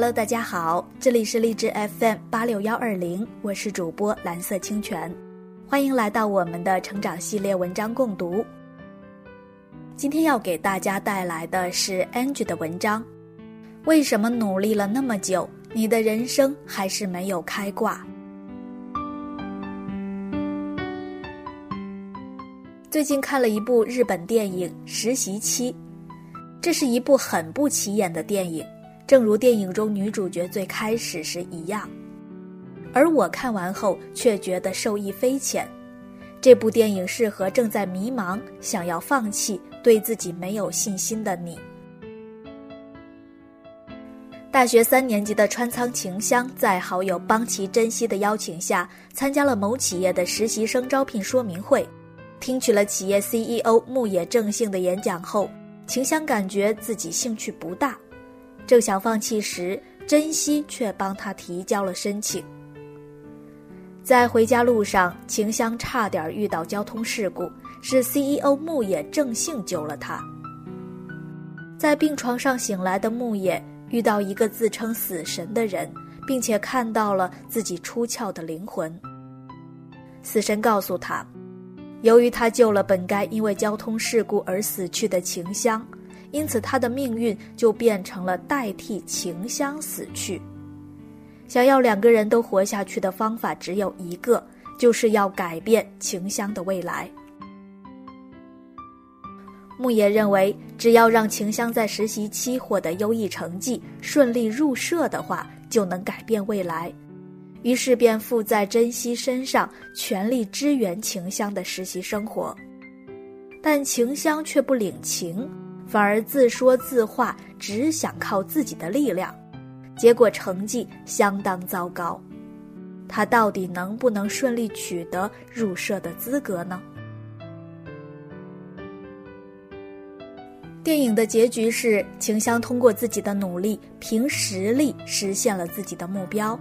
Hello，大家好，这里是荔枝 FM 八六幺二零，我是主播蓝色清泉，欢迎来到我们的成长系列文章共读。今天要给大家带来的是 Angie 的文章，为什么努力了那么久，你的人生还是没有开挂？最近看了一部日本电影《实习期》，这是一部很不起眼的电影，正如电影中女主角最开始时一样。而我看完后却觉得受益匪浅。这部电影适合正在迷茫、想要放弃、对自己没有信心的你。大学三年级的川仓晴香，在好友邦崎真希的邀请下，参加了某企业的实习生招聘说明会。听取了企业 CEO 牧野正幸的演讲后，晴香感觉自己兴趣不大，正想放弃时，珍惜却帮他提交了申请。在回家路上，晴香差点遇到交通事故，是 CEO 牧野正幸救了他。在病床上醒来的牧野遇到一个自称死神的人，并且看到了自己出窍的灵魂。死神告诉他。由于他救了本该因为交通事故而死去的晴香，因此他的命运就变成了代替晴香死去。想要两个人都活下去的方法只有一个，就是要改变晴香的未来。牧野认为，只要让晴香在实习期获得优异成绩，顺利入社的话，就能改变未来。于是便附在珍惜身上，全力支援晴香的实习生活，但晴香却不领情，反而自说自话，只想靠自己的力量，结果成绩相当糟糕。他到底能不能顺利取得入社的资格呢？电影的结局是晴香通过自己的努力，凭实力实现了自己的目标。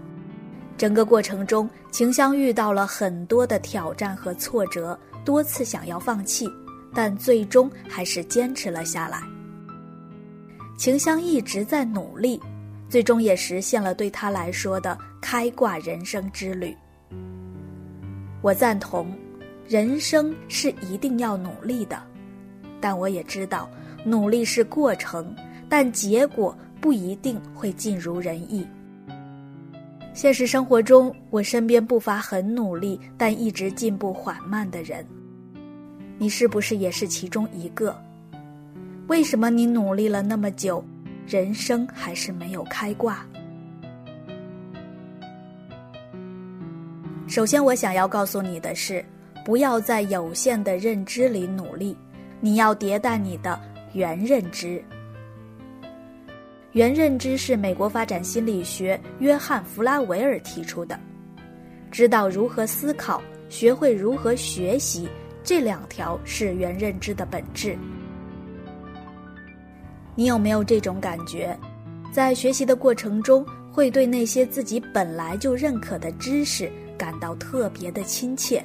整个过程中，晴香遇到了很多的挑战和挫折，多次想要放弃，但最终还是坚持了下来。晴香一直在努力，最终也实现了对他来说的开挂人生之旅。我赞同，人生是一定要努力的，但我也知道，努力是过程，但结果不一定会尽如人意。现实生活中，我身边不乏很努力但一直进步缓慢的人。你是不是也是其中一个？为什么你努力了那么久，人生还是没有开挂？首先，我想要告诉你的是，不要在有限的认知里努力，你要迭代你的原认知。原认知是美国发展心理学约翰·弗拉维尔提出的，知道如何思考，学会如何学习，这两条是原认知的本质。你有没有这种感觉，在学习的过程中，会对那些自己本来就认可的知识感到特别的亲切？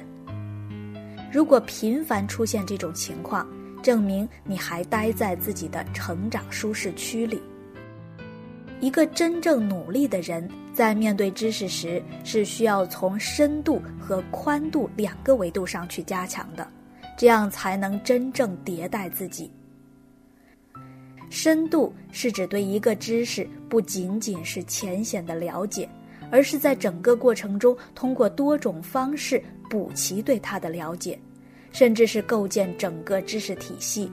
如果频繁出现这种情况，证明你还待在自己的成长舒适区里。一个真正努力的人，在面对知识时，是需要从深度和宽度两个维度上去加强的，这样才能真正迭代自己。深度是指对一个知识不仅仅是浅显的了解，而是在整个过程中通过多种方式补齐对它的了解，甚至是构建整个知识体系。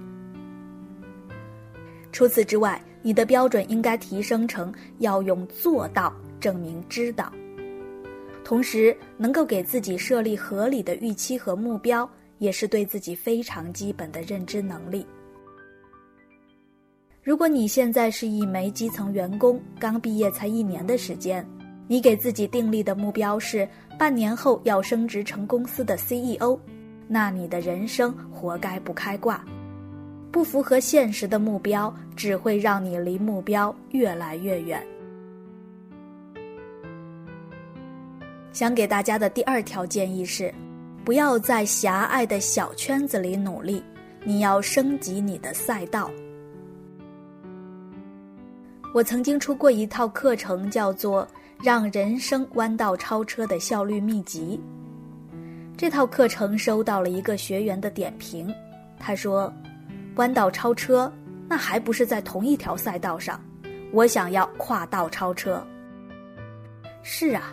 除此之外，你的标准应该提升成要用做到证明知道，同时能够给自己设立合理的预期和目标，也是对自己非常基本的认知能力。如果你现在是一枚基层员工，刚毕业才一年的时间，你给自己定立的目标是半年后要升职成公司的 CEO，那你的人生活该不开挂。不符合现实的目标，只会让你离目标越来越远。想给大家的第二条建议是，不要在狭隘的小圈子里努力，你要升级你的赛道。我曾经出过一套课程，叫做《让人生弯道超车的效率秘籍》。这套课程收到了一个学员的点评，他说：“弯道超车，那还不是在同一条赛道上？我想要跨道超车。”是啊，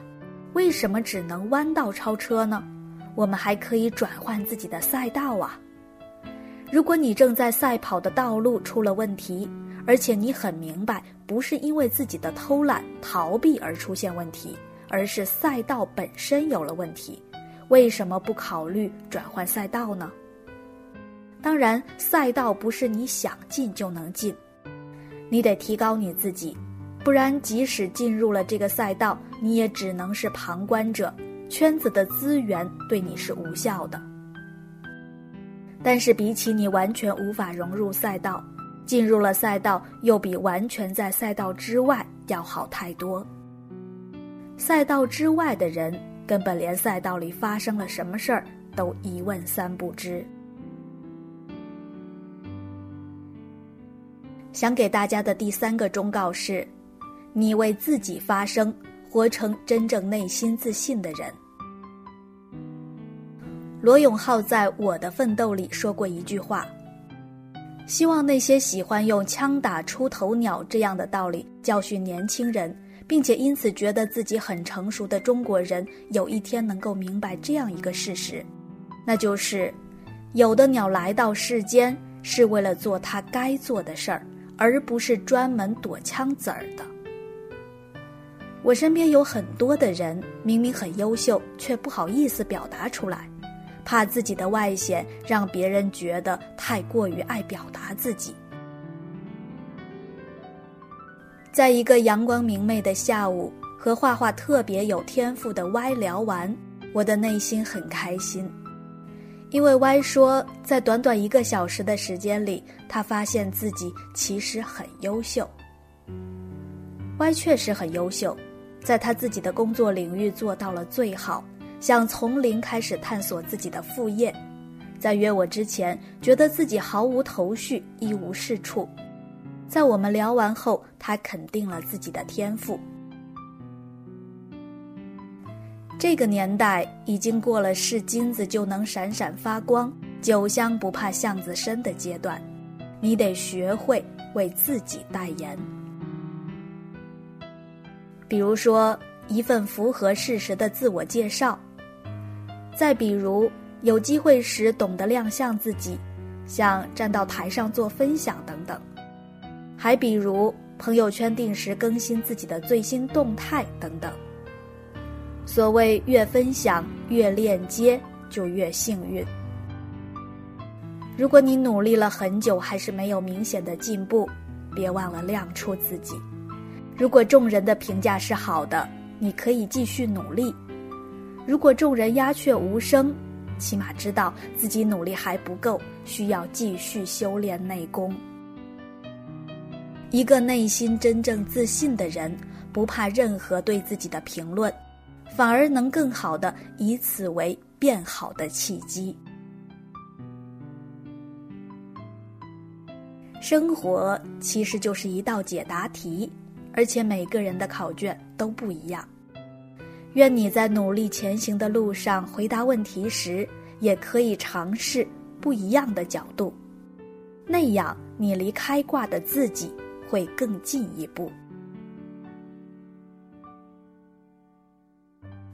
为什么只能弯道超车呢？我们还可以转换自己的赛道啊！如果你正在赛跑的道路出了问题，而且你很明白，不是因为自己的偷懒逃避而出现问题，而是赛道本身有了问题，为什么不考虑转换赛道呢？当然，赛道不是你想进就能进，你得提高你自己，不然即使进入了这个赛道，你也只能是旁观者，圈子的资源对你是无效的。但是比起你完全无法融入赛道，进入了赛道，又比完全在赛道之外要好太多。赛道之外的人，根本连赛道里发生了什么事儿都一问三不知。想给大家的第三个忠告是：你为自己发声，活成真正内心自信的人。罗永浩在我的奋斗里说过一句话。希望那些喜欢用“枪打出头鸟”这样的道理教训年轻人，并且因此觉得自己很成熟的中国人，有一天能够明白这样一个事实，那就是，有的鸟来到世间是为了做它该做的事儿，而不是专门躲枪子儿的。我身边有很多的人，明明很优秀，却不好意思表达出来。怕自己的外显让别人觉得太过于爱表达自己。在一个阳光明媚的下午，和画画特别有天赋的 Y 聊完，我的内心很开心，因为 Y 说，在短短一个小时的时间里，他发现自己其实很优秀。Y 确实很优秀，在他自己的工作领域做到了最好。想从零开始探索自己的副业，在约我之前，觉得自己毫无头绪，一无是处。在我们聊完后，他肯定了自己的天赋。这个年代已经过了是金子就能闪闪发光、酒香不怕巷子深的阶段，你得学会为自己代言。比如说，一份符合事实的自我介绍。再比如，有机会时懂得亮相自己，像站到台上做分享等等；还比如朋友圈定时更新自己的最新动态等等。所谓越分享越链接，就越幸运。如果你努力了很久还是没有明显的进步，别忘了亮出自己。如果众人的评价是好的，你可以继续努力。如果众人鸦雀无声，起码知道自己努力还不够，需要继续修炼内功。一个内心真正自信的人，不怕任何对自己的评论，反而能更好的以此为变好的契机。生活其实就是一道解答题，而且每个人的考卷都不一样。愿你在努力前行的路上，回答问题时也可以尝试不一样的角度，那样你离开挂的自己会更进一步。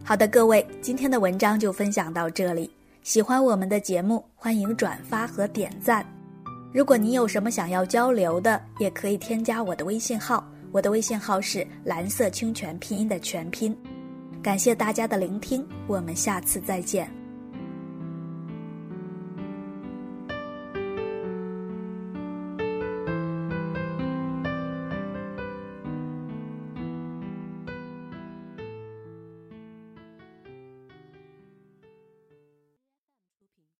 好的，各位，今天的文章就分享到这里。喜欢我们的节目，欢迎转发和点赞。如果你有什么想要交流的，也可以添加我的微信号，我的微信号是蓝色清泉拼音的全拼。感谢大家的聆听，我们下次再见。